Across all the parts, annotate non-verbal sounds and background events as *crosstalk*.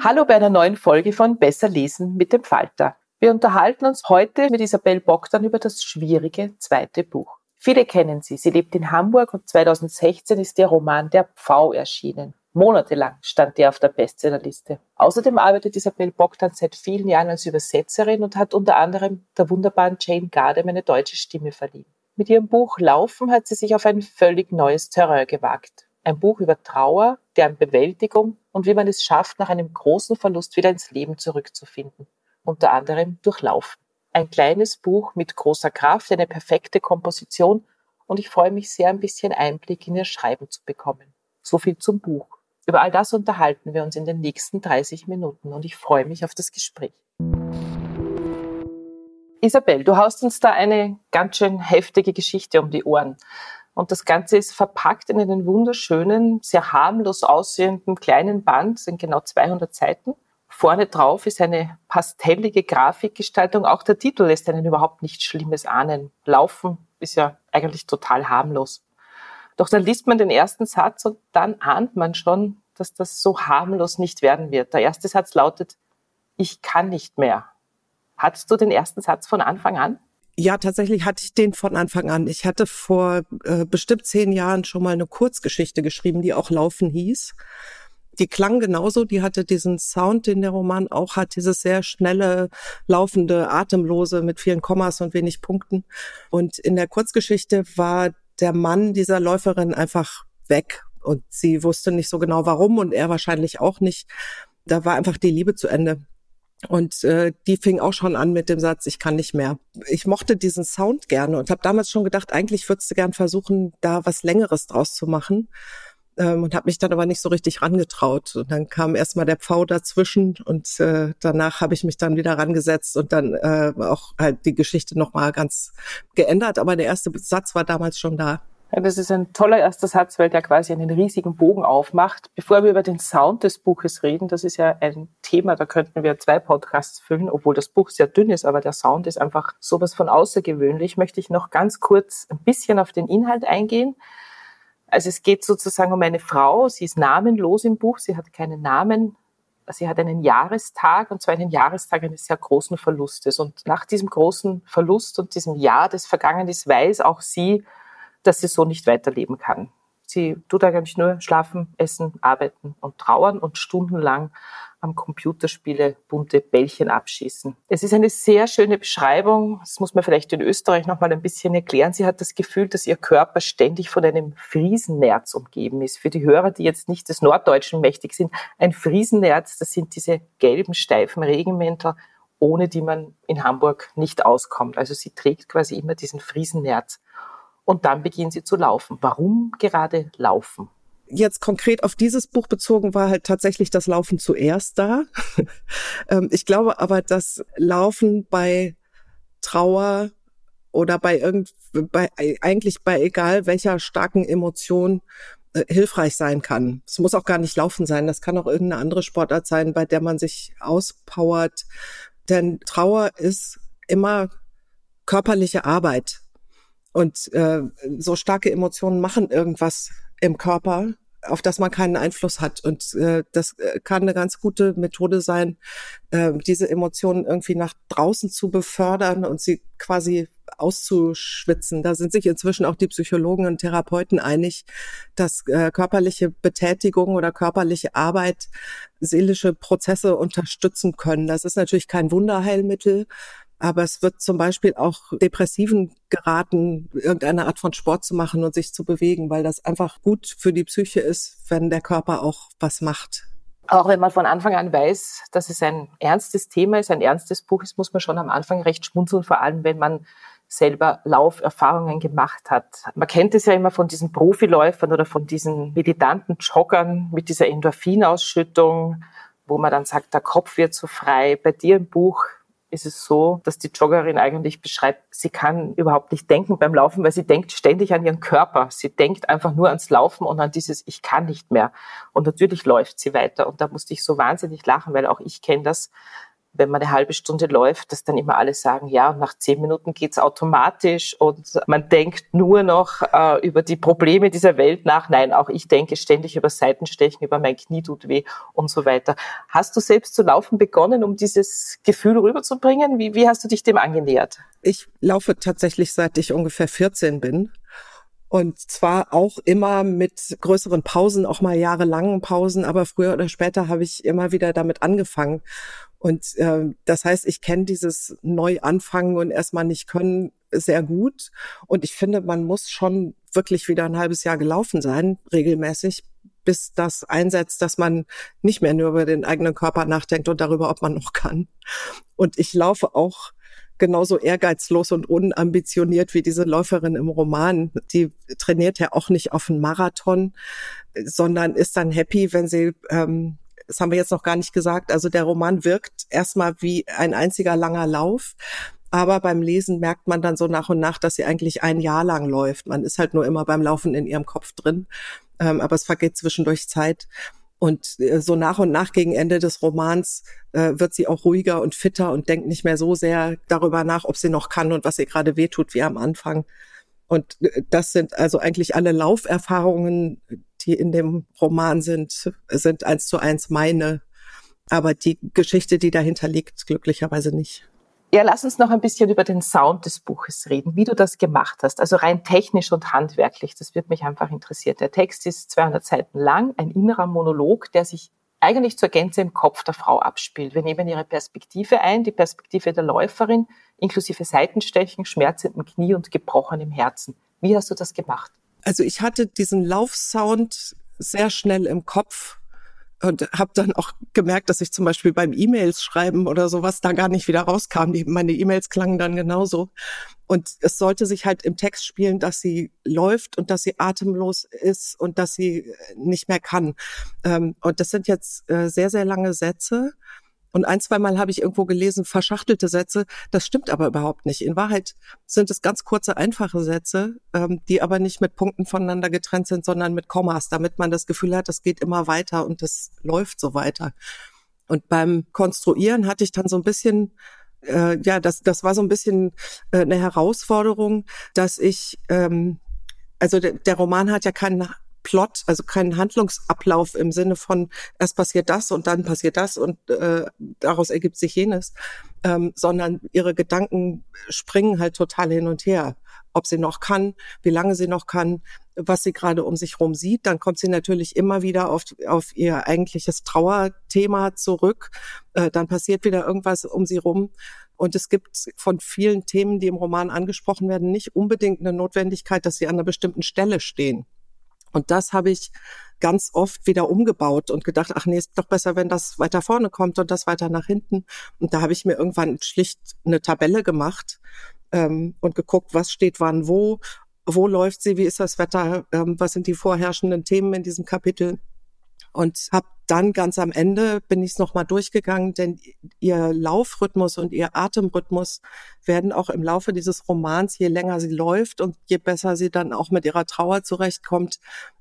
Hallo bei einer neuen Folge von Besser lesen mit dem Falter. Wir unterhalten uns heute mit Isabel Bogdan über das schwierige zweite Buch. Viele kennen sie. Sie lebt in Hamburg und 2016 ist ihr Roman Der Pfau erschienen. Monatelang stand der auf der Bestsellerliste. Außerdem arbeitet Isabel Bogdan seit vielen Jahren als Übersetzerin und hat unter anderem der wunderbaren Jane Gardem eine deutsche Stimme verliehen. Mit ihrem Buch Laufen hat sie sich auf ein völlig neues Terrain gewagt. Ein Buch über Trauer, deren Bewältigung und wie man es schafft, nach einem großen Verlust wieder ins Leben zurückzufinden. Unter anderem durch Laufen. Ein kleines Buch mit großer Kraft, eine perfekte Komposition und ich freue mich sehr, ein bisschen Einblick in ihr Schreiben zu bekommen. So viel zum Buch. Über all das unterhalten wir uns in den nächsten 30 Minuten und ich freue mich auf das Gespräch. Isabel, du haust uns da eine ganz schön heftige Geschichte um die Ohren. Und das Ganze ist verpackt in einen wunderschönen, sehr harmlos aussehenden kleinen Band, sind genau 200 Seiten. Vorne drauf ist eine pastellige Grafikgestaltung. Auch der Titel lässt einen überhaupt nichts Schlimmes ahnen. Laufen ist ja eigentlich total harmlos. Doch dann liest man den ersten Satz und dann ahnt man schon, dass das so harmlos nicht werden wird. Der erste Satz lautet, ich kann nicht mehr. Hattest du den ersten Satz von Anfang an? Ja, tatsächlich hatte ich den von Anfang an. Ich hatte vor äh, bestimmt zehn Jahren schon mal eine Kurzgeschichte geschrieben, die auch Laufen hieß. Die klang genauso, die hatte diesen Sound, den der Roman auch hat, dieses sehr schnelle, laufende, atemlose mit vielen Kommas und wenig Punkten. Und in der Kurzgeschichte war der Mann dieser Läuferin einfach weg und sie wusste nicht so genau warum und er wahrscheinlich auch nicht. Da war einfach die Liebe zu Ende. Und äh, die fing auch schon an mit dem Satz, ich kann nicht mehr. Ich mochte diesen Sound gerne und habe damals schon gedacht, eigentlich würdest du gern versuchen, da was Längeres draus zu machen. Ähm, und habe mich dann aber nicht so richtig rangetraut. Und dann kam erstmal der Pfau dazwischen und äh, danach habe ich mich dann wieder rangesetzt und dann äh, auch halt die Geschichte nochmal ganz geändert. Aber der erste Satz war damals schon da. Ja, das ist ein toller erster Satz, weil der quasi einen riesigen Bogen aufmacht. Bevor wir über den Sound des Buches reden, das ist ja ein Thema, da könnten wir zwei Podcasts füllen, obwohl das Buch sehr dünn ist, aber der Sound ist einfach sowas von außergewöhnlich, möchte ich noch ganz kurz ein bisschen auf den Inhalt eingehen. Also es geht sozusagen um eine Frau, sie ist namenlos im Buch, sie hat keinen Namen, sie hat einen Jahrestag und zwar einen Jahrestag eines sehr großen Verlustes. Und nach diesem großen Verlust und diesem Jahr, das vergangen ist, weiß auch sie, dass sie so nicht weiterleben kann. Sie tut eigentlich nur schlafen, essen, arbeiten und trauern und stundenlang am Computerspiele bunte Bällchen abschießen. Es ist eine sehr schöne Beschreibung. Das muss man vielleicht in Österreich noch mal ein bisschen erklären. Sie hat das Gefühl, dass ihr Körper ständig von einem Friesennerz umgeben ist. Für die Hörer, die jetzt nicht des Norddeutschen mächtig sind, ein Friesennerz, das sind diese gelben, steifen Regenmäntel, ohne die man in Hamburg nicht auskommt. Also sie trägt quasi immer diesen Friesennerz und dann beginnen sie zu laufen. Warum gerade laufen? Jetzt konkret auf dieses Buch bezogen war halt tatsächlich das Laufen zuerst da. *laughs* Ähm, ich glaube aber, dass Laufen bei Trauer oder bei irgend, bei, eigentlich bei egal welcher starken Emotion äh, hilfreich sein kann. Es muss auch gar nicht laufen sein. Das kann auch irgendeine andere Sportart sein, bei der man sich auspowert. Denn Trauer ist immer körperliche Arbeit. Und äh, so starke Emotionen machen irgendwas im Körper auf das man keinen Einfluss hat. Und äh, das äh, kann eine ganz gute Methode sein, äh, diese Emotionen irgendwie nach draußen zu befördern und sie quasi auszuschwitzen. Da sind sich inzwischen auch die Psychologen und Therapeuten einig, dass äh, körperliche Betätigung oder körperliche Arbeit seelische Prozesse unterstützen können. Das ist natürlich kein Wunderheilmittel, aber es wird zum Beispiel auch Depressiven geraten, irgendeine Art von Sport zu machen und sich zu bewegen, weil das einfach gut für die Psyche ist, wenn der Körper auch was macht. Auch wenn man von Anfang an weiß, dass es ein ernstes Thema ist, ein ernstes Buch ist, muss man schon am Anfang recht schmunzeln, vor allem wenn man selber Lauferfahrungen gemacht hat. Man kennt es ja immer von diesen Profiläufern oder von diesen militanten Joggern mit dieser Endorphinausschüttung, wo man dann sagt, der Kopf wird so frei. Bei dir im Buch ist es so, dass die Joggerin eigentlich beschreibt, sie kann überhaupt nicht denken beim Laufen, weil sie denkt ständig an ihren Körper. Sie denkt einfach nur ans Laufen und an dieses Ich kann nicht mehr. Und natürlich läuft sie weiter. Und da musste ich so wahnsinnig lachen, weil auch ich kenne das, wenn man eine halbe Stunde läuft, dass dann immer alle sagen, ja, nach zehn Minuten geht's automatisch und man denkt nur noch äh, über die Probleme dieser Welt nach. Nein, auch ich denke ständig über Seitenstechen, über mein Knie tut weh und so weiter. Hast du selbst zu laufen begonnen, um dieses Gefühl rüberzubringen? Wie, wie hast du dich dem angenähert? Ich laufe tatsächlich seit ich ungefähr 14 bin. Und zwar auch immer mit größeren Pausen, auch mal jahrelangen Pausen, aber früher oder später habe ich immer wieder damit angefangen. Und äh, das heißt, ich kenne dieses Neuanfangen und erstmal nicht können sehr gut. Und ich finde, man muss schon wirklich wieder ein halbes Jahr gelaufen sein, regelmäßig, bis das einsetzt, dass man nicht mehr nur über den eigenen Körper nachdenkt und darüber, ob man noch kann. Und ich laufe auch genauso ehrgeizlos und unambitioniert wie diese Läuferin im Roman. Die trainiert ja auch nicht auf einen Marathon, sondern ist dann happy, wenn sie ähm, das haben wir jetzt noch gar nicht gesagt. Also der Roman wirkt erstmal wie ein einziger langer Lauf. Aber beim Lesen merkt man dann so nach und nach, dass sie eigentlich ein Jahr lang läuft. Man ist halt nur immer beim Laufen in ihrem Kopf drin. Ähm, aber es vergeht zwischendurch Zeit. Und äh, so nach und nach gegen Ende des Romans äh, wird sie auch ruhiger und fitter und denkt nicht mehr so sehr darüber nach, ob sie noch kann und was ihr gerade wehtut wie am Anfang. Und äh, das sind also eigentlich alle Lauferfahrungen, die in dem Roman sind, sind eins zu eins meine. Aber die Geschichte, die dahinter liegt, glücklicherweise nicht. Ja, lass uns noch ein bisschen über den Sound des Buches reden, wie du das gemacht hast. Also rein technisch und handwerklich, das wird mich einfach interessieren. Der Text ist 200 Seiten lang, ein innerer Monolog, der sich eigentlich zur Gänze im Kopf der Frau abspielt. Wir nehmen ihre Perspektive ein, die Perspektive der Läuferin, inklusive Seitenstechen, schmerzendem Knie und gebrochenem Herzen. Wie hast du das gemacht? Also ich hatte diesen Laufsound sehr schnell im Kopf und habe dann auch gemerkt, dass ich zum Beispiel beim E-Mails schreiben oder sowas da gar nicht wieder rauskam. Die, meine E-Mails klangen dann genauso. Und es sollte sich halt im Text spielen, dass sie läuft und dass sie atemlos ist und dass sie nicht mehr kann. Ähm, und das sind jetzt äh, sehr, sehr lange Sätze. Und ein, zwei Mal habe ich irgendwo gelesen, verschachtelte Sätze. Das stimmt aber überhaupt nicht. In Wahrheit sind es ganz kurze, einfache Sätze, ähm, die aber nicht mit Punkten voneinander getrennt sind, sondern mit Kommas, damit man das Gefühl hat, das geht immer weiter und das läuft so weiter. Und beim Konstruieren hatte ich dann so ein bisschen äh, ja, das, das war so ein bisschen äh, eine Herausforderung, dass ich, ähm, also der, der Roman hat ja keinen Plot, also keinen Handlungsablauf im Sinne von erst passiert das und dann passiert das und äh, daraus ergibt sich jenes, ähm, sondern ihre Gedanken springen halt total hin und her. Ob sie noch kann, wie lange sie noch kann, was sie gerade um sich herum sieht. Dann kommt sie natürlich immer wieder auf, auf ihr eigentliches Trauerthema zurück. Äh, dann passiert wieder irgendwas um sie rum. Und es gibt von vielen Themen, die im Roman angesprochen werden, nicht unbedingt eine Notwendigkeit, dass sie an einer bestimmten Stelle stehen. Und das habe ich ganz oft wieder umgebaut und gedacht, ach nee, ist doch besser, wenn das weiter vorne kommt und das weiter nach hinten. Und da habe ich mir irgendwann schlicht eine Tabelle gemacht ähm, und geguckt, was steht wann wo, wo läuft sie, wie ist das Wetter, ähm, was sind die vorherrschenden Themen in diesem Kapitel. Und habe dann ganz am Ende bin ich es nochmal durchgegangen, denn ihr Laufrhythmus und ihr Atemrhythmus werden auch im Laufe dieses Romans, je länger sie läuft und je besser sie dann auch mit ihrer Trauer zurechtkommt,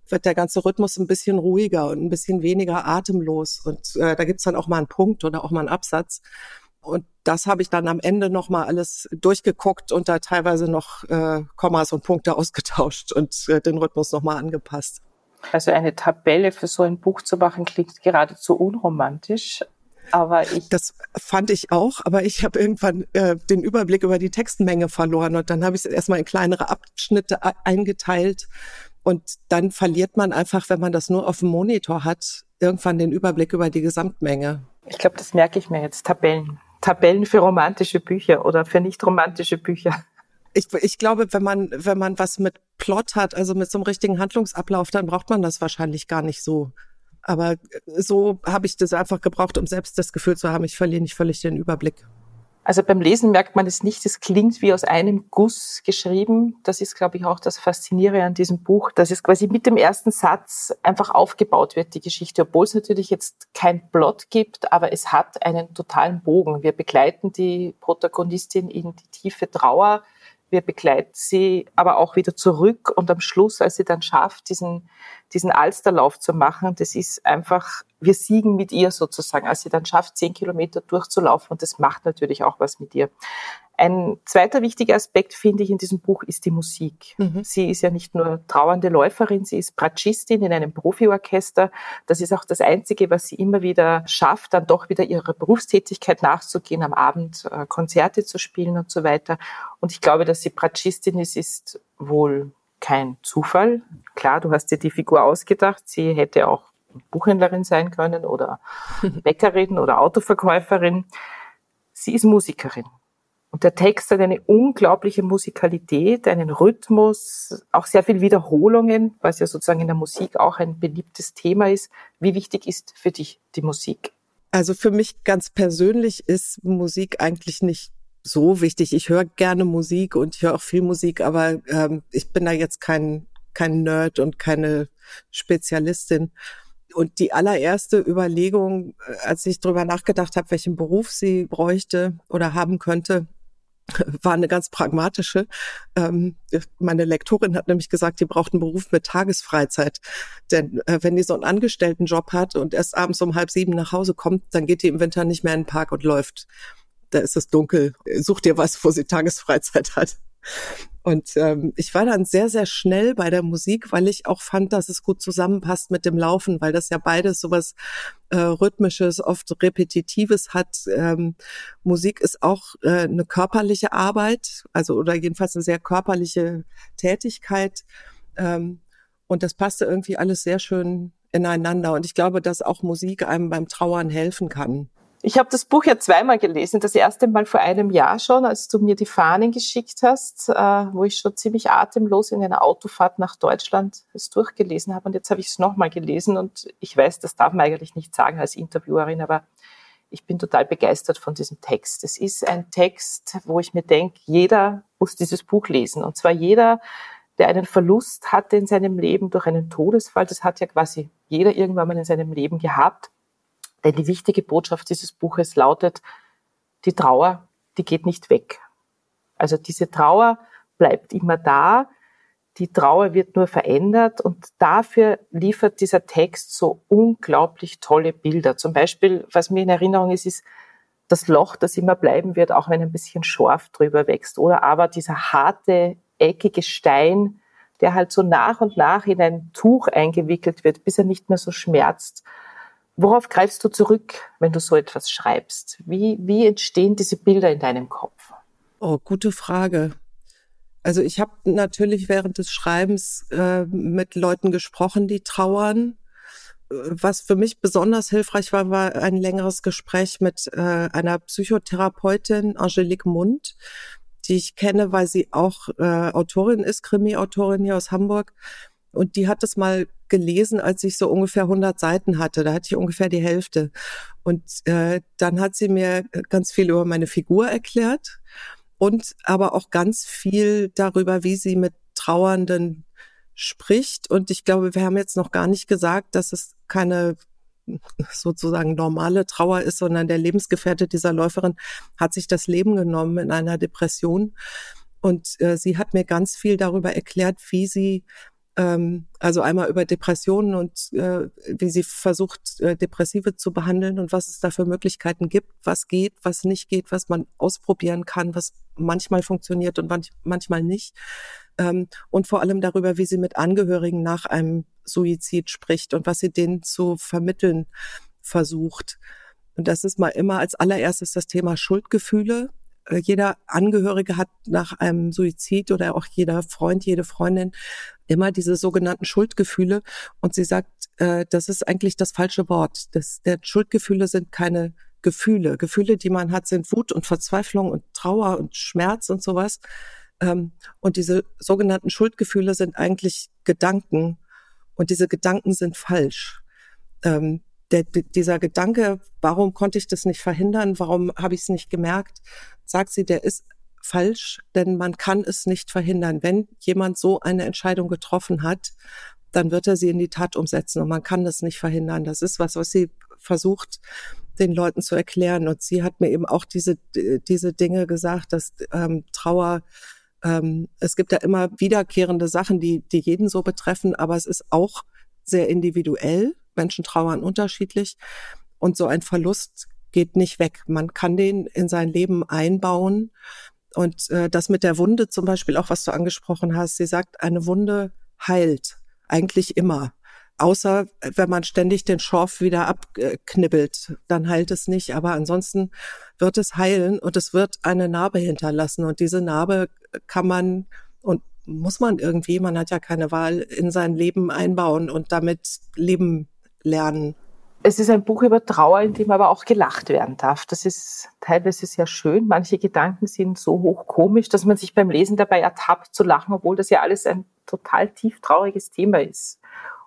wird der ganze Rhythmus ein bisschen ruhiger und ein bisschen weniger atemlos. Und äh, da gibt's dann auch mal einen Punkt oder auch mal einen Absatz. Und das habe ich dann am Ende nochmal alles durchgeguckt und da teilweise noch äh, Kommas und Punkte *laughs* ausgetauscht und äh, den Rhythmus nochmal angepasst. Also eine Tabelle für so ein Buch zu machen, klingt geradezu unromantisch. Aber ich. Das fand ich auch, aber ich habe irgendwann äh, den Überblick über die Textmenge verloren und dann habe ich es erstmal in kleinere Abschnitte eingeteilt. Und dann verliert man einfach, wenn man das nur auf dem Monitor hat, irgendwann den Überblick über die Gesamtmenge. Ich glaube, das merke ich mir jetzt. Tabellen. Tabellen für romantische Bücher oder für nicht romantische Bücher ich, ich glaube, wenn man, wenn man was mit Plot hat, also mit so einem richtigen Handlungsablauf, dann braucht man das wahrscheinlich gar nicht so. Aber so habe ich das einfach gebraucht, um selbst das Gefühl zu haben, ich verliere nicht völlig den Überblick. Also beim Lesen merkt man es nicht, es klingt wie aus einem Guss geschrieben. Das ist, glaube ich, auch das Faszinierende an diesem Buch, dass es quasi mit dem ersten Satz einfach aufgebaut wird, die Geschichte, obwohl es natürlich jetzt kein Plot gibt, aber es hat einen totalen Bogen. Wir begleiten die Protagonistin in die tiefe Trauer, wir begleiten sie aber auch wieder zurück und am Schluss, als sie dann schafft, diesen, diesen Alsterlauf zu machen, das ist einfach, wir siegen mit ihr sozusagen, als sie dann schafft, zehn Kilometer durchzulaufen und das macht natürlich auch was mit ihr. Ein zweiter wichtiger Aspekt, finde ich, in diesem Buch ist die Musik. Mhm. Sie ist ja nicht nur trauernde Läuferin, sie ist Bratschistin in einem Profiorchester. Das ist auch das Einzige, was sie immer wieder schafft, dann doch wieder ihrer Berufstätigkeit nachzugehen, am Abend äh, Konzerte zu spielen und so weiter. Und ich glaube, dass sie Bratschistin ist, ist wohl kein Zufall. Klar, du hast dir die Figur ausgedacht. Sie hätte auch Buchhändlerin sein können oder *laughs* Bäckerin oder Autoverkäuferin. Sie ist Musikerin. Und der Text hat eine unglaubliche Musikalität, einen Rhythmus, auch sehr viel Wiederholungen, was ja sozusagen in der Musik auch ein beliebtes Thema ist. Wie wichtig ist für dich die Musik? Also für mich ganz persönlich ist Musik eigentlich nicht so wichtig. Ich höre gerne Musik und ich höre auch viel Musik, aber ähm, ich bin da jetzt kein, kein Nerd und keine Spezialistin. Und die allererste Überlegung, äh, als ich drüber nachgedacht habe, welchen Beruf sie bräuchte oder haben könnte, *laughs* war eine ganz pragmatische. Ähm, meine Lektorin hat nämlich gesagt, die braucht einen Beruf mit Tagesfreizeit. Denn äh, wenn die so einen Angestelltenjob hat und erst abends um halb sieben nach Hause kommt, dann geht die im Winter nicht mehr in den Park und läuft. Da ist es dunkel. Such dir was, wo sie Tagesfreizeit hat. Und ähm, ich war dann sehr, sehr schnell bei der Musik, weil ich auch fand, dass es gut zusammenpasst mit dem Laufen, weil das ja beides sowas äh, Rhythmisches, oft Repetitives hat. Ähm, Musik ist auch äh, eine körperliche Arbeit, also oder jedenfalls eine sehr körperliche Tätigkeit. Ähm, und das passte irgendwie alles sehr schön ineinander. Und ich glaube, dass auch Musik einem beim Trauern helfen kann. Ich habe das Buch ja zweimal gelesen. Das erste Mal vor einem Jahr schon, als du mir die Fahnen geschickt hast, äh, wo ich schon ziemlich atemlos in einer Autofahrt nach Deutschland es durchgelesen habe. Und jetzt habe ich es nochmal gelesen und ich weiß, das darf man eigentlich nicht sagen als Interviewerin, aber ich bin total begeistert von diesem Text. Es ist ein Text, wo ich mir denke, jeder muss dieses Buch lesen. Und zwar jeder, der einen Verlust hatte in seinem Leben durch einen Todesfall. Das hat ja quasi jeder irgendwann mal in seinem Leben gehabt. Denn die wichtige Botschaft dieses Buches lautet, die Trauer, die geht nicht weg. Also diese Trauer bleibt immer da, die Trauer wird nur verändert und dafür liefert dieser Text so unglaublich tolle Bilder. Zum Beispiel, was mir in Erinnerung ist, ist das Loch, das immer bleiben wird, auch wenn ein bisschen Schorf drüber wächst. Oder aber dieser harte, eckige Stein, der halt so nach und nach in ein Tuch eingewickelt wird, bis er nicht mehr so schmerzt. Worauf greifst du zurück, wenn du so etwas schreibst? Wie, wie entstehen diese Bilder in deinem Kopf? Oh, gute Frage. Also ich habe natürlich während des Schreibens äh, mit Leuten gesprochen, die trauern. Was für mich besonders hilfreich war, war ein längeres Gespräch mit äh, einer Psychotherapeutin, Angelique Mund, die ich kenne, weil sie auch äh, Autorin ist, Krimi-Autorin hier aus Hamburg. Und die hat es mal gelesen, als ich so ungefähr 100 Seiten hatte. Da hatte ich ungefähr die Hälfte. Und äh, dann hat sie mir ganz viel über meine Figur erklärt und aber auch ganz viel darüber, wie sie mit trauernden spricht. Und ich glaube, wir haben jetzt noch gar nicht gesagt, dass es keine sozusagen normale Trauer ist, sondern der Lebensgefährte dieser Läuferin hat sich das Leben genommen in einer Depression. Und äh, sie hat mir ganz viel darüber erklärt, wie sie also einmal über Depressionen und äh, wie sie versucht, äh, Depressive zu behandeln und was es da für Möglichkeiten gibt, was geht, was nicht geht, was man ausprobieren kann, was manchmal funktioniert und manch, manchmal nicht. Ähm, und vor allem darüber, wie sie mit Angehörigen nach einem Suizid spricht und was sie denen zu vermitteln versucht. Und das ist mal immer als allererstes das Thema Schuldgefühle. Äh, jeder Angehörige hat nach einem Suizid oder auch jeder Freund, jede Freundin immer diese sogenannten Schuldgefühle. Und sie sagt, äh, das ist eigentlich das falsche Wort. Das, der Schuldgefühle sind keine Gefühle. Gefühle, die man hat, sind Wut und Verzweiflung und Trauer und Schmerz und sowas. Ähm, und diese sogenannten Schuldgefühle sind eigentlich Gedanken. Und diese Gedanken sind falsch. Ähm, der, dieser Gedanke, warum konnte ich das nicht verhindern, warum habe ich es nicht gemerkt, sagt sie, der ist falsch, denn man kann es nicht verhindern. Wenn jemand so eine Entscheidung getroffen hat, dann wird er sie in die Tat umsetzen und man kann das nicht verhindern. Das ist was, was sie versucht, den Leuten zu erklären. Und sie hat mir eben auch diese, diese Dinge gesagt, dass ähm, Trauer, ähm, es gibt ja immer wiederkehrende Sachen, die, die jeden so betreffen, aber es ist auch sehr individuell. Menschen trauern unterschiedlich. Und so ein Verlust geht nicht weg. Man kann den in sein Leben einbauen. Und äh, das mit der Wunde zum Beispiel, auch was du angesprochen hast, sie sagt, eine Wunde heilt eigentlich immer. Außer wenn man ständig den Schorf wieder abknibbelt, dann heilt es nicht. Aber ansonsten wird es heilen und es wird eine Narbe hinterlassen. Und diese Narbe kann man und muss man irgendwie, man hat ja keine Wahl, in sein Leben einbauen und damit leben lernen. Es ist ein Buch über Trauer, in dem aber auch gelacht werden darf. Das ist teilweise sehr schön. Manche Gedanken sind so hochkomisch, dass man sich beim Lesen dabei ertappt zu lachen, obwohl das ja alles ein total tief trauriges Thema ist.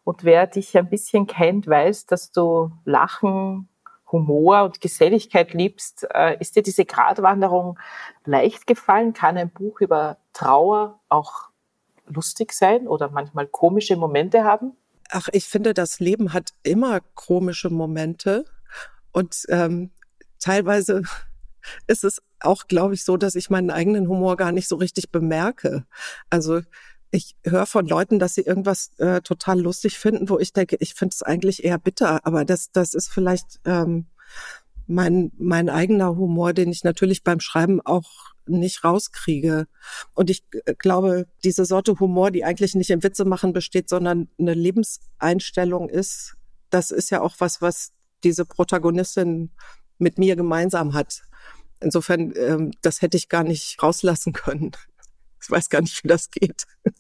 Und wer dich ein bisschen kennt, weiß, dass du Lachen, Humor und Geselligkeit liebst. Äh, ist dir diese Gratwanderung leicht gefallen? Kann ein Buch über Trauer auch lustig sein oder manchmal komische Momente haben? Ach, ich finde, das Leben hat immer komische Momente und ähm, teilweise *laughs* ist es auch, glaube ich, so, dass ich meinen eigenen Humor gar nicht so richtig bemerke. Also ich höre von Leuten, dass sie irgendwas äh, total lustig finden, wo ich denke, ich finde es eigentlich eher bitter, aber das, das ist vielleicht ähm, mein, mein eigener Humor, den ich natürlich beim Schreiben auch nicht rauskriege. Und ich äh, glaube, diese Sorte Humor, die eigentlich nicht im Witze machen besteht, sondern eine Lebenseinstellung ist, das ist ja auch was, was diese Protagonistin mit mir gemeinsam hat. Insofern, ähm, das hätte ich gar nicht rauslassen können. Ich weiß gar nicht, wie das geht. *laughs*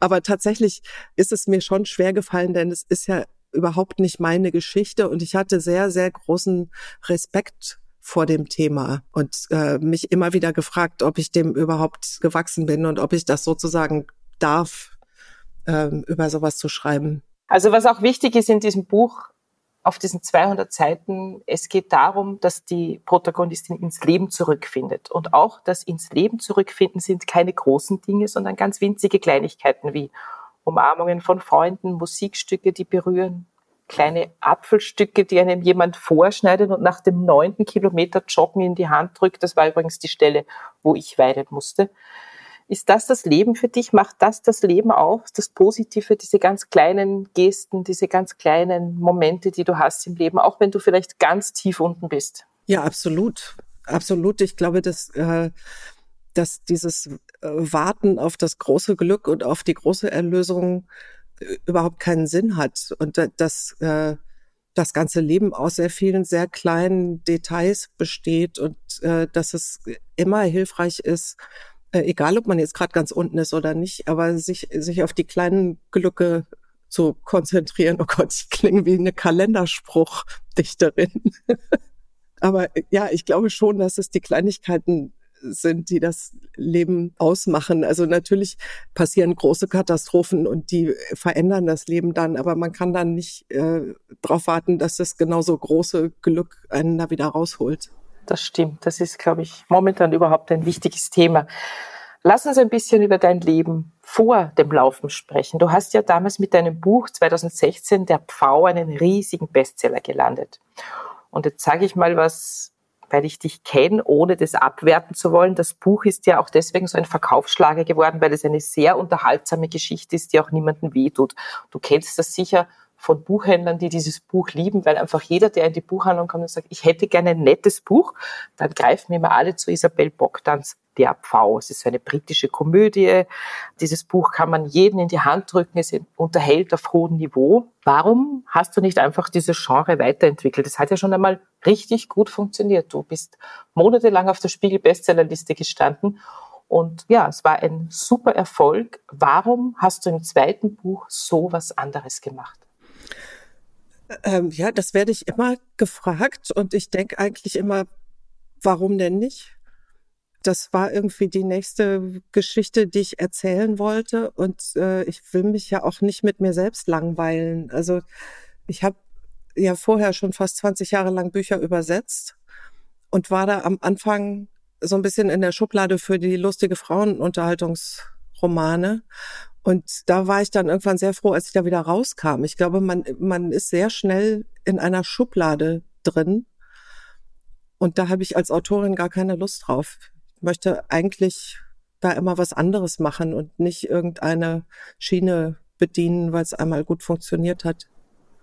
Aber tatsächlich ist es mir schon schwer gefallen, denn es ist ja überhaupt nicht meine Geschichte und ich hatte sehr, sehr großen Respekt vor dem Thema und äh, mich immer wieder gefragt, ob ich dem überhaupt gewachsen bin und ob ich das sozusagen darf, ähm, über sowas zu schreiben. Also was auch wichtig ist in diesem Buch, auf diesen 200 Seiten, es geht darum, dass die Protagonistin ins Leben zurückfindet. Und auch das ins Leben zurückfinden sind keine großen Dinge, sondern ganz winzige Kleinigkeiten wie Umarmungen von Freunden, Musikstücke, die berühren, kleine Apfelstücke, die einem jemand vorschneidet und nach dem neunten Kilometer Joggen in die Hand drückt. Das war übrigens die Stelle, wo ich weinen musste. Ist das das Leben für dich? Macht das das Leben aus? Das Positive, diese ganz kleinen Gesten, diese ganz kleinen Momente, die du hast im Leben, auch wenn du vielleicht ganz tief unten bist? Ja, absolut. Absolut. Ich glaube, dass, äh, dass dieses äh, Warten auf das große Glück und auf die große Erlösung überhaupt keinen Sinn hat und dass äh, das ganze Leben aus sehr vielen sehr kleinen Details besteht und äh, dass es immer hilfreich ist, äh, egal ob man jetzt gerade ganz unten ist oder nicht, aber sich sich auf die kleinen Glücke zu konzentrieren. Oh Gott, ich klinge wie eine Kalenderspruchdichterin. *laughs* aber ja, ich glaube schon, dass es die Kleinigkeiten sind, die das Leben ausmachen. Also natürlich passieren große Katastrophen und die verändern das Leben dann, aber man kann dann nicht äh, darauf warten, dass das genauso große Glück einen da wieder rausholt. Das stimmt. Das ist, glaube ich, momentan überhaupt ein wichtiges Thema. Lass uns ein bisschen über dein Leben vor dem Laufen sprechen. Du hast ja damals mit deinem Buch 2016 Der Pfau einen riesigen Bestseller gelandet. Und jetzt sage ich mal was, weil ich dich kenne, ohne das abwerten zu wollen. Das Buch ist ja auch deswegen so ein Verkaufsschlager geworden, weil es eine sehr unterhaltsame Geschichte ist, die auch niemandem wehtut. Du kennst das sicher von Buchhändlern, die dieses Buch lieben, weil einfach jeder, der in die Buchhandlung kommt und sagt, ich hätte gerne ein nettes Buch, dann greifen immer alle zu Isabel Bogdans Der Pfau. Es ist so eine britische Komödie. Dieses Buch kann man jeden in die Hand drücken. Es unterhält auf hohem Niveau. Warum hast du nicht einfach dieses Genre weiterentwickelt? Das hat ja schon einmal richtig gut funktioniert. Du bist monatelang auf der Spiegel Bestsellerliste gestanden und ja, es war ein super Erfolg. Warum hast du im zweiten Buch so was anderes gemacht? Ähm, ja, das werde ich immer gefragt und ich denke eigentlich immer, warum denn nicht? Das war irgendwie die nächste Geschichte, die ich erzählen wollte und äh, ich will mich ja auch nicht mit mir selbst langweilen. Also ich habe ja vorher schon fast 20 Jahre lang Bücher übersetzt und war da am Anfang so ein bisschen in der Schublade für die lustige Frauenunterhaltungsromane und da war ich dann irgendwann sehr froh, als ich da wieder rauskam. Ich glaube, man, man ist sehr schnell in einer Schublade drin. Und da habe ich als Autorin gar keine Lust drauf. Ich möchte eigentlich da immer was anderes machen und nicht irgendeine Schiene bedienen, weil es einmal gut funktioniert hat.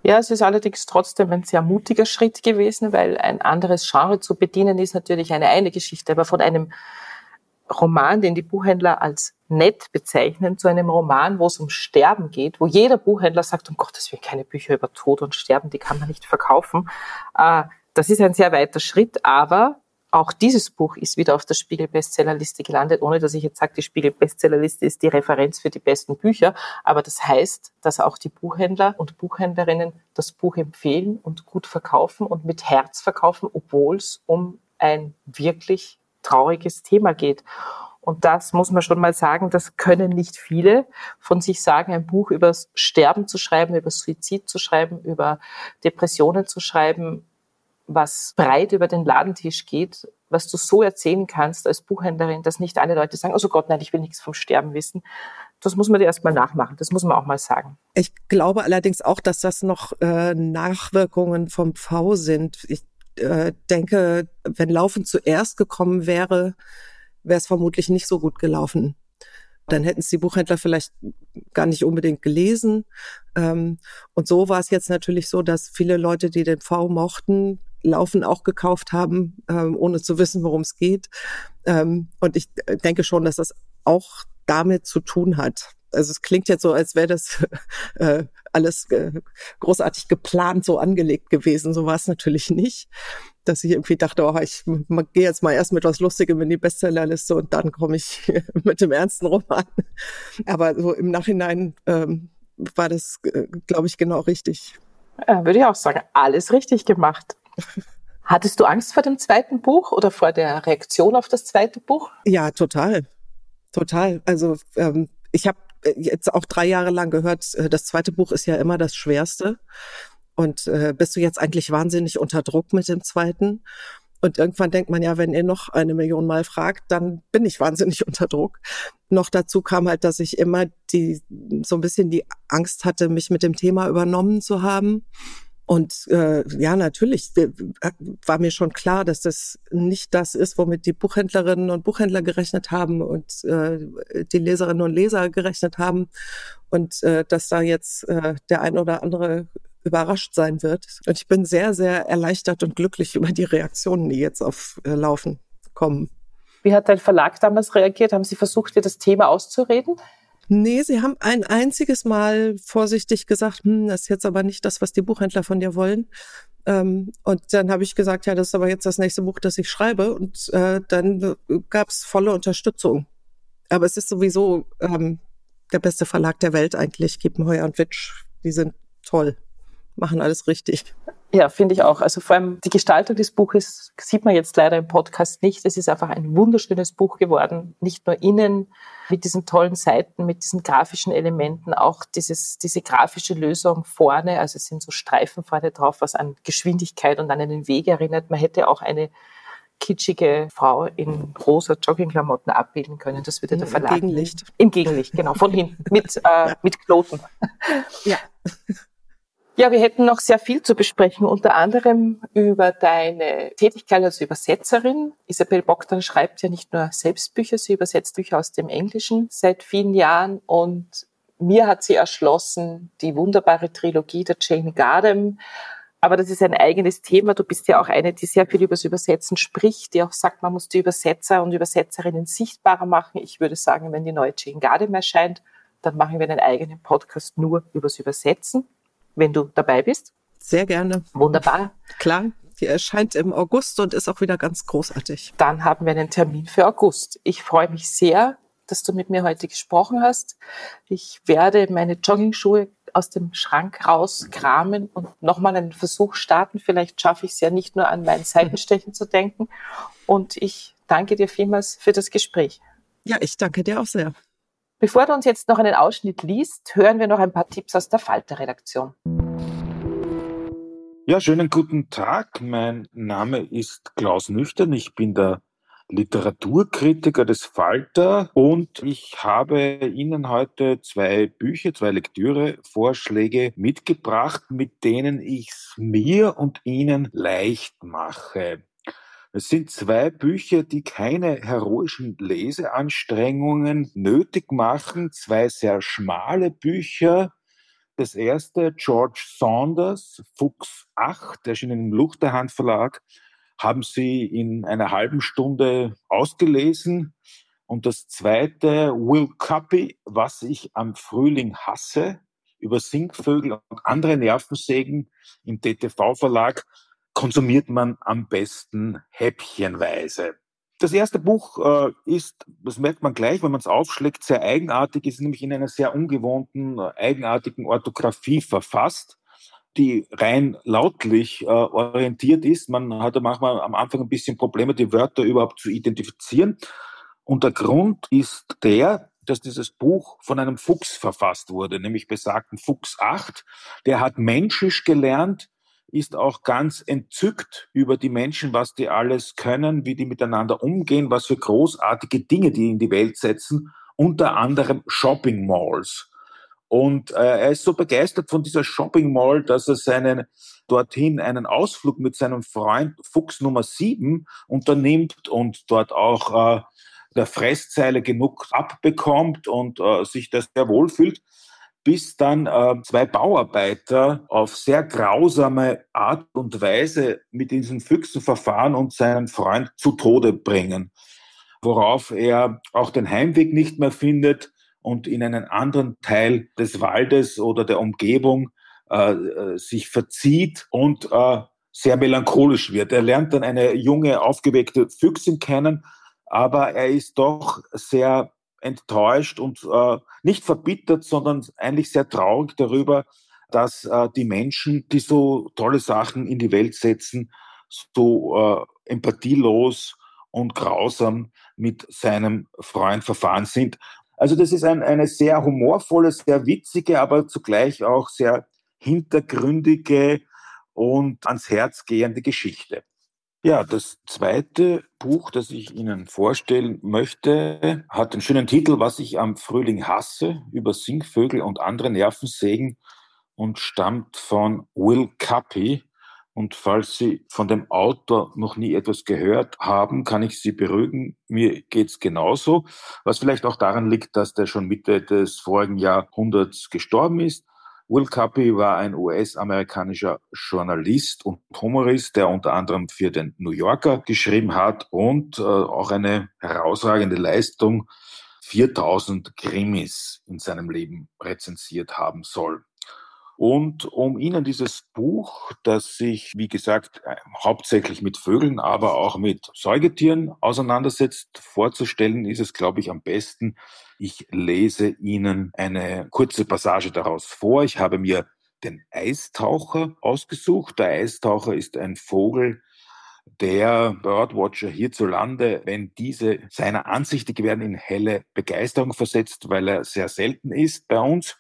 Ja, es ist allerdings trotzdem ein sehr mutiger Schritt gewesen, weil ein anderes Genre zu bedienen ist natürlich eine eine Geschichte, aber von einem Roman, den die Buchhändler als nett bezeichnen, zu einem Roman, wo es um Sterben geht, wo jeder Buchhändler sagt, um Gottes Willen, keine Bücher über Tod und Sterben, die kann man nicht verkaufen. Äh, das ist ein sehr weiter Schritt, aber auch dieses Buch ist wieder auf der Spiegel-Bestsellerliste gelandet, ohne dass ich jetzt sage, die Spiegel-Bestsellerliste ist die Referenz für die besten Bücher. Aber das heißt, dass auch die Buchhändler und Buchhändlerinnen das Buch empfehlen und gut verkaufen und mit Herz verkaufen, obwohl es um ein wirklich trauriges Thema geht. Und das muss man schon mal sagen, das können nicht viele von sich sagen, ein Buch über Sterben zu schreiben, über Suizid zu schreiben, über Depressionen zu schreiben, was breit über den Ladentisch geht, was du so erzählen kannst als Buchhändlerin, dass nicht alle Leute sagen, oh Gott, nein, ich will nichts vom Sterben wissen. Das muss man dir erstmal nachmachen. Das muss man auch mal sagen. Ich glaube allerdings auch, dass das noch äh, Nachwirkungen vom V sind. Ich äh, denke, wenn Laufen zuerst gekommen wäre, wäre es vermutlich nicht so gut gelaufen. Dann hätten es die Buchhändler vielleicht gar nicht unbedingt gelesen. Ähm, und so war es jetzt natürlich so, dass viele Leute, die den V mochten, Laufen auch gekauft haben, ähm, ohne zu wissen, worum es geht. Ähm, und ich denke schon, dass das auch damit zu tun hat also es klingt jetzt so, als wäre das *laughs* äh, alles äh, großartig geplant, so angelegt gewesen. So war es natürlich nicht. Dass ich irgendwie dachte, oh, ich gehe jetzt mal erst mit was Lustigem in die Bestsellerliste und dann komme ich *laughs* mit dem ernsten Roman. Aber so im Nachhinein ähm, war das, äh, glaube ich, genau richtig. Ja, würde ich auch sagen, alles richtig gemacht. Hattest du Angst vor dem zweiten Buch oder vor der Reaktion auf das zweite Buch? Ja, total. Total. Also ähm, ich habe jetzt auch drei Jahre lang gehört, äh, das zweite Buch ist ja immer das Schwerste. Und äh, bist du jetzt eigentlich wahnsinnig unter Druck mit dem zweiten? Und irgendwann denkt man ja, wenn ihr noch eine Million Mal fragt, dann bin ich wahnsinnig *laughs* unter Druck. Noch dazu kam halt, dass ich immer die so ein bisschen die Angst hatte, mich mit dem Thema übernommen zu haben. Und äh, ja, natürlich äh, war mir schon klar, dass das nicht das ist, womit die Buchhändlerinnen und Buchhändler gerechnet haben und äh, die Leserinnen und Leser gerechnet haben und äh, dass da jetzt äh, der ein oder andere überrascht sein wird. Und ich bin sehr, sehr erleichtert und glücklich über die Reaktionen, die jetzt auf äh, Laufen kommen. Wie hat dein Verlag damals reagiert? Haben Sie versucht, dir das Thema auszureden? Nee, sie haben ein einziges Mal vorsichtig gesagt, hm, das ist jetzt aber nicht das, was die Buchhändler von dir wollen. Ähm, und dann habe ich gesagt, ja, das ist aber jetzt das nächste Buch, das ich schreibe. Und äh, dann gab's volle Unterstützung. Aber es ist sowieso ähm, der beste Verlag der Welt eigentlich, Kiepenheuer und Witsch. Die sind toll, machen alles richtig. Ja, finde ich auch. Also vor allem die Gestaltung des Buches sieht man jetzt leider im Podcast nicht. Es ist einfach ein wunderschönes Buch geworden. Nicht nur innen mit diesen tollen Seiten, mit diesen grafischen Elementen, auch dieses, diese grafische Lösung vorne. Also es sind so Streifen vorne drauf, was an Geschwindigkeit und an einen Weg erinnert. Man hätte auch eine kitschige Frau in rosa Joggingklamotten abbilden können. Das würde der Verlag. Im Gegenlicht. Im Gegenlicht, genau, von hinten, mit, äh, *laughs* mit Knoten. Ja. Ja, wir hätten noch sehr viel zu besprechen, unter anderem über deine Tätigkeit als Übersetzerin. Isabel Bogdan schreibt ja nicht nur Selbstbücher, sie übersetzt Bücher aus dem Englischen seit vielen Jahren und mir hat sie erschlossen die wunderbare Trilogie der Jane Gardem. Aber das ist ein eigenes Thema. Du bist ja auch eine, die sehr viel über das Übersetzen spricht, die auch sagt, man muss die Übersetzer und Übersetzerinnen sichtbarer machen. Ich würde sagen, wenn die neue Jane Gardem erscheint, dann machen wir einen eigenen Podcast nur übers Übersetzen wenn du dabei bist. Sehr gerne. Wunderbar. Klar. Die erscheint im August und ist auch wieder ganz großartig. Dann haben wir einen Termin für August. Ich freue mich sehr, dass du mit mir heute gesprochen hast. Ich werde meine Joggingschuhe aus dem Schrank rauskramen und nochmal einen Versuch starten. Vielleicht schaffe ich es ja nicht nur an mein *laughs* Seitenstechen zu denken. Und ich danke dir vielmals für das Gespräch. Ja, ich danke dir auch sehr. Bevor du uns jetzt noch einen Ausschnitt liest, hören wir noch ein paar Tipps aus der Falter-Redaktion. Ja, schönen guten Tag. Mein Name ist Klaus Nüchtern. Ich bin der Literaturkritiker des Falter und ich habe Ihnen heute zwei Bücher, zwei Lektüre-Vorschläge mitgebracht, mit denen ich es mir und Ihnen leicht mache. Es sind zwei Bücher, die keine heroischen Leseanstrengungen nötig machen, zwei sehr schmale Bücher. Das erste, George Saunders, Fuchs 8, erschienen im Luchterhand Verlag, haben Sie in einer halben Stunde ausgelesen. Und das zweite, Will Cuppy, Was ich am Frühling hasse, über Singvögel und andere Nervensägen im DTV-Verlag, konsumiert man am besten häppchenweise. Das erste Buch äh, ist, das merkt man gleich, wenn man es aufschlägt, sehr eigenartig, ist nämlich in einer sehr ungewohnten, äh, eigenartigen Orthographie verfasst, die rein lautlich äh, orientiert ist. Man hatte manchmal am Anfang ein bisschen Probleme, die Wörter überhaupt zu identifizieren. Und der Grund ist der, dass dieses Buch von einem Fuchs verfasst wurde, nämlich besagten Fuchs 8. Der hat Menschisch gelernt, ist auch ganz entzückt über die Menschen, was die alles können, wie die miteinander umgehen, was für großartige Dinge die in die Welt setzen, unter anderem Shopping Malls. Und äh, er ist so begeistert von dieser Shopping Mall, dass er seinen dorthin einen Ausflug mit seinem Freund Fuchs Nummer 7 unternimmt und dort auch äh, der Fresszeile genug abbekommt und äh, sich das sehr wohl fühlt bis dann äh, zwei Bauarbeiter auf sehr grausame Art und Weise mit diesen Füchsen verfahren und seinen Freund zu Tode bringen, worauf er auch den Heimweg nicht mehr findet und in einen anderen Teil des Waldes oder der Umgebung äh, äh sich verzieht und äh, sehr melancholisch wird. Er lernt dann eine junge, aufgeweckte Füchsin kennen, aber er ist doch sehr enttäuscht und äh, nicht verbittert, sondern eigentlich sehr traurig darüber, dass äh, die Menschen, die so tolle Sachen in die Welt setzen, so äh, empathielos und grausam mit seinem Freund verfahren sind. Also das ist ein, eine sehr humorvolle, sehr witzige, aber zugleich auch sehr hintergründige und ans Herz gehende Geschichte. Ja, das zweite Buch, das ich Ihnen vorstellen möchte, hat den schönen Titel Was ich am Frühling hasse, über Singvögel und andere Nervensägen und stammt von Will Cuppy. Und falls Sie von dem Autor noch nie etwas gehört haben, kann ich Sie beruhigen. Mir geht's genauso. Was vielleicht auch daran liegt, dass der schon Mitte des vorigen Jahrhunderts gestorben ist. Will Cuppy war ein US-amerikanischer Journalist und Humorist, der unter anderem für den New Yorker geschrieben hat und äh, auch eine herausragende Leistung 4000 Krimis in seinem Leben rezensiert haben soll. Und um Ihnen dieses Buch, das sich, wie gesagt, hauptsächlich mit Vögeln, aber auch mit Säugetieren auseinandersetzt, vorzustellen, ist es, glaube ich, am besten, ich lese Ihnen eine kurze Passage daraus vor. Ich habe mir den Eistaucher ausgesucht. Der Eistaucher ist ein Vogel, der Birdwatcher hierzulande, wenn diese seiner ansichtig werden, in helle Begeisterung versetzt, weil er sehr selten ist bei uns.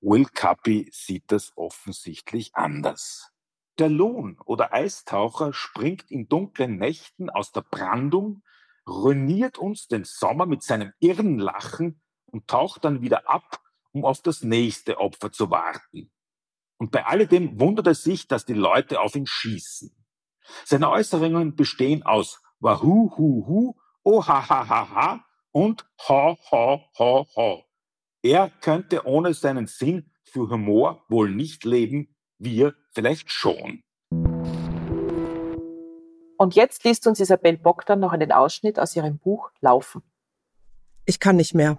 Will Cuppy sieht das offensichtlich anders. Der Lohn oder Eistaucher springt in dunklen Nächten aus der Brandung, ruiniert uns den Sommer mit seinem irren Lachen und taucht dann wieder ab, um auf das nächste Opfer zu warten. Und bei alledem wundert er sich, dass die Leute auf ihn schießen. Seine Äußerungen bestehen aus Wahu, hu, hu, oh, ha, ha, ha, ha und ha, ha, ha, ha. Er könnte ohne seinen Sinn für Humor wohl nicht leben, wir vielleicht schon. Und jetzt liest uns Isabel Bogdan noch einen Ausschnitt aus ihrem Buch Laufen. Ich kann nicht mehr.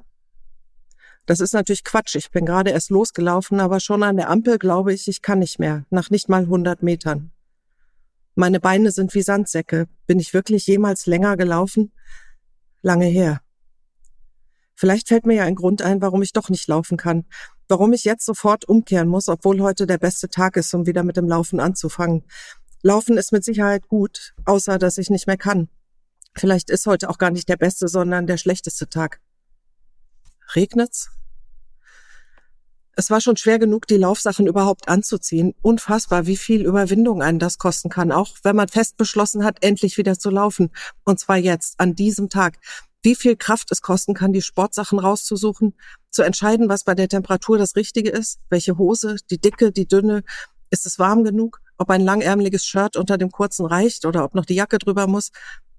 Das ist natürlich Quatsch. Ich bin gerade erst losgelaufen, aber schon an der Ampel glaube ich, ich kann nicht mehr. Nach nicht mal 100 Metern. Meine Beine sind wie Sandsäcke. Bin ich wirklich jemals länger gelaufen? Lange her. Vielleicht fällt mir ja ein Grund ein, warum ich doch nicht laufen kann. Warum ich jetzt sofort umkehren muss, obwohl heute der beste Tag ist, um wieder mit dem Laufen anzufangen. Laufen ist mit Sicherheit gut, außer dass ich nicht mehr kann. Vielleicht ist heute auch gar nicht der beste, sondern der schlechteste Tag. Regnet's? Es war schon schwer genug, die Laufsachen überhaupt anzuziehen. Unfassbar, wie viel Überwindung einen das kosten kann, auch wenn man fest beschlossen hat, endlich wieder zu laufen. Und zwar jetzt, an diesem Tag wie viel Kraft es kosten kann, die Sportsachen rauszusuchen, zu entscheiden, was bei der Temperatur das Richtige ist, welche Hose, die dicke, die dünne, ist es warm genug, ob ein langärmeliges Shirt unter dem kurzen reicht oder ob noch die Jacke drüber muss,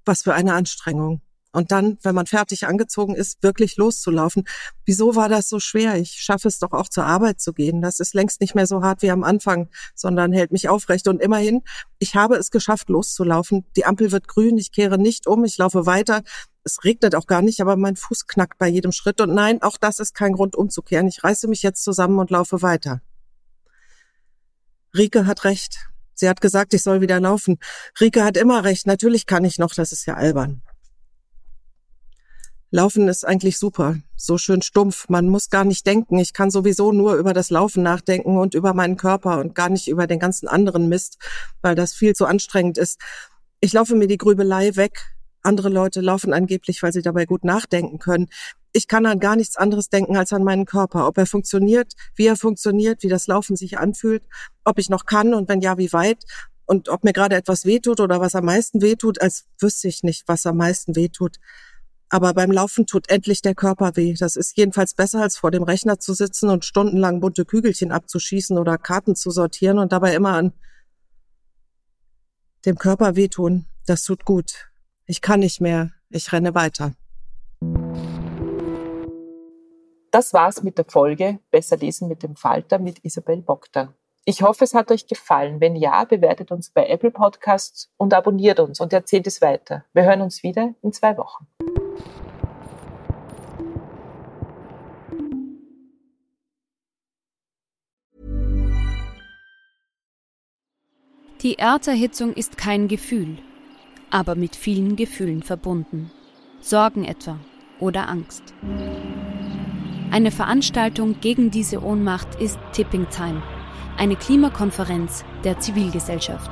was für eine Anstrengung. Und dann, wenn man fertig angezogen ist, wirklich loszulaufen. Wieso war das so schwer? Ich schaffe es doch auch zur Arbeit zu gehen. Das ist längst nicht mehr so hart wie am Anfang, sondern hält mich aufrecht. Und immerhin, ich habe es geschafft, loszulaufen. Die Ampel wird grün, ich kehre nicht um, ich laufe weiter. Es regnet auch gar nicht, aber mein Fuß knackt bei jedem Schritt. Und nein, auch das ist kein Grund umzukehren. Ich reiße mich jetzt zusammen und laufe weiter. Rike hat recht. Sie hat gesagt, ich soll wieder laufen. Rike hat immer recht. Natürlich kann ich noch, das ist ja albern. Laufen ist eigentlich super, so schön stumpf. Man muss gar nicht denken. Ich kann sowieso nur über das Laufen nachdenken und über meinen Körper und gar nicht über den ganzen anderen Mist, weil das viel zu anstrengend ist. Ich laufe mir die Grübelei weg. Andere Leute laufen angeblich, weil sie dabei gut nachdenken können. Ich kann an gar nichts anderes denken als an meinen Körper. Ob er funktioniert, wie er funktioniert, wie das Laufen sich anfühlt, ob ich noch kann und wenn ja, wie weit und ob mir gerade etwas wehtut oder was am meisten wehtut, als wüsste ich nicht, was am meisten wehtut. Aber beim Laufen tut endlich der Körper weh. Das ist jedenfalls besser, als vor dem Rechner zu sitzen und stundenlang bunte Kügelchen abzuschießen oder Karten zu sortieren und dabei immer an dem Körper wehtun. Das tut gut. Ich kann nicht mehr. Ich renne weiter. Das war's mit der Folge Besser lesen mit dem Falter mit Isabel Bogdan. Ich hoffe, es hat euch gefallen. Wenn ja, bewertet uns bei Apple Podcasts und abonniert uns und erzählt es weiter. Wir hören uns wieder in zwei Wochen. Die Erderhitzung ist kein Gefühl, aber mit vielen Gefühlen verbunden. Sorgen etwa oder Angst. Eine Veranstaltung gegen diese Ohnmacht ist Tipping Time, eine Klimakonferenz der Zivilgesellschaft.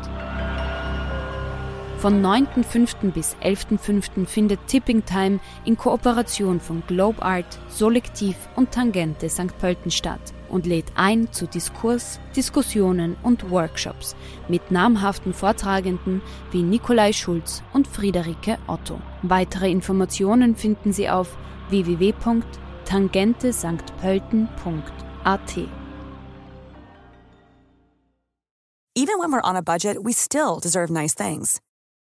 Von 9.5. bis 11.5. findet Tipping Time in Kooperation von Globe Art, Solektiv und Tangente St. Pölten statt und lädt ein zu Diskurs, Diskussionen und Workshops mit namhaften Vortragenden wie Nikolai Schulz und Friederike Otto. Weitere Informationen finden Sie auf www.tangentesanktpölten.at. Even when we're on a budget, we still deserve nice things.